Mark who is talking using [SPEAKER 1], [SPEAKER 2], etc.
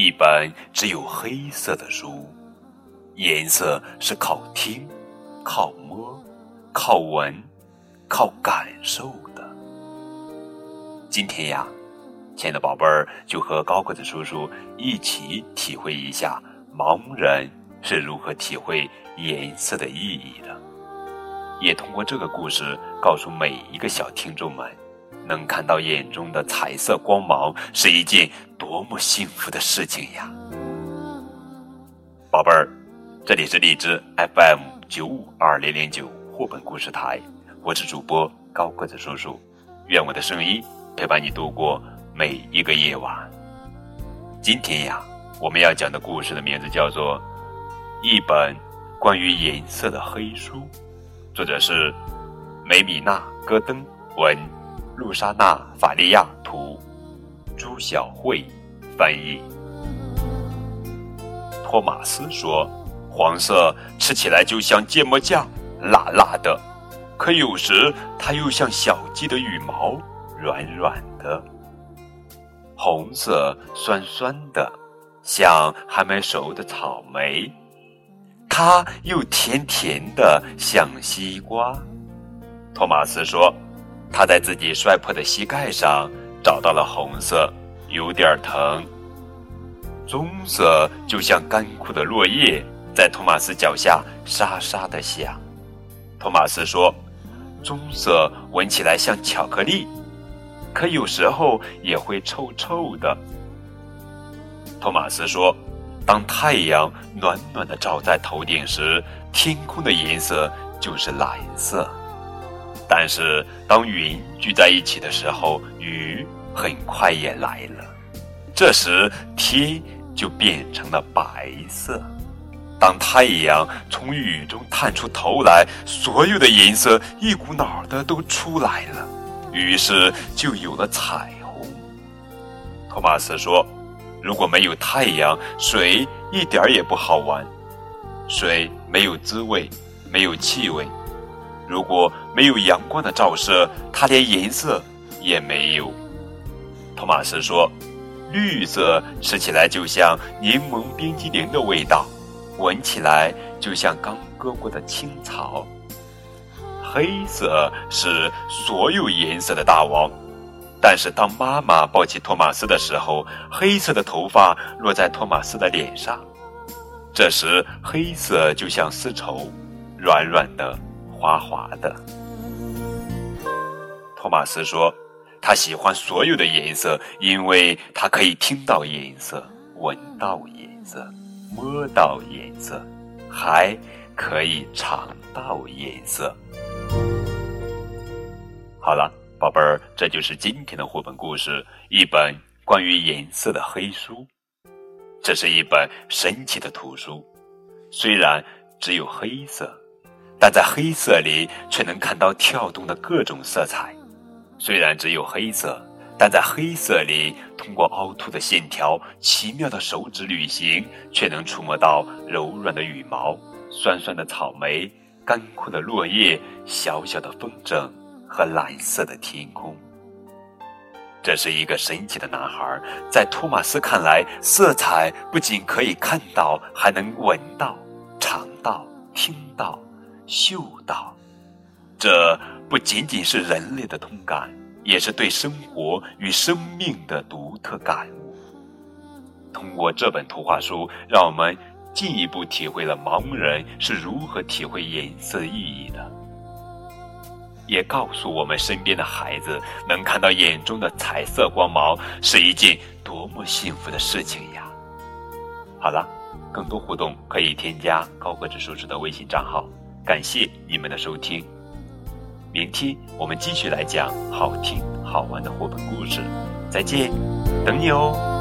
[SPEAKER 1] 一本只有黑色的书。颜色是靠听、靠摸、靠闻、靠感受的。今天呀，亲爱的宝贝儿，就和高个子叔叔一起体会一下盲人是如何体会颜色的意义的。也通过这个故事，告诉每一个小听众们，能看到眼中的彩色光芒是一件多么幸福的事情呀！宝贝儿，这里是荔枝 FM 九五二零零九绘本故事台，我是主播高个子叔叔，愿我的声音陪伴你度过每一个夜晚。今天呀，我们要讲的故事的名字叫做《一本关于颜色的黑书》。作者是梅米娜·戈登文，露莎娜·法利亚图，朱晓慧翻译。托马斯说：“黄色吃起来就像芥末酱，辣辣的；可有时它又像小鸡的羽毛，软软的。红色酸酸的，像还没熟的草莓。”它又甜甜的像西瓜，托马斯说：“他在自己摔破的膝盖上找到了红色，有点疼。棕色就像干枯的落叶，在托马斯脚下沙沙的响。”托马斯说：“棕色闻起来像巧克力，可有时候也会臭臭的。”托马斯说。当太阳暖暖的照在头顶时，天空的颜色就是蓝色。但是当云聚在一起的时候，雨很快也来了。这时天就变成了白色。当太阳从雨中探出头来，所有的颜色一股脑的都出来了，于是就有了彩虹。托马斯说。如果没有太阳，水一点儿也不好玩。水没有滋味，没有气味。如果没有阳光的照射，它连颜色也没有。托马斯说：“绿色吃起来就像柠檬冰激凌的味道，闻起来就像刚割过的青草。黑色是所有颜色的大王。”但是，当妈妈抱起托马斯的时候，黑色的头发落在托马斯的脸上。这时，黑色就像丝绸，软软的，滑滑的。托马斯说：“他喜欢所有的颜色，因为他可以听到颜色，闻到颜色，摸到颜色，还可以尝到颜色。”好了。宝贝儿，这就是今天的绘本故事，一本关于颜色的黑书。这是一本神奇的图书，虽然只有黑色，但在黑色里却能看到跳动的各种色彩。虽然只有黑色，但在黑色里，通过凹凸的线条、奇妙的手指旅行，却能触摸到柔软的羽毛、酸酸的草莓、干枯的落叶、小小的风筝。和蓝色的天空。这是一个神奇的男孩，在托马斯看来，色彩不仅可以看到，还能闻到、尝到、听到、嗅到。这不仅仅是人类的通感，也是对生活与生命的独特感悟。通过这本图画书，让我们进一步体会了盲人是如何体会颜色意义的。也告诉我们身边的孩子，能看到眼中的彩色光芒是一件多么幸福的事情呀！好了，更多互动可以添加高个子叔叔的微信账号。感谢你们的收听，明天我们继续来讲好听好玩的绘本故事。再见，等你哦。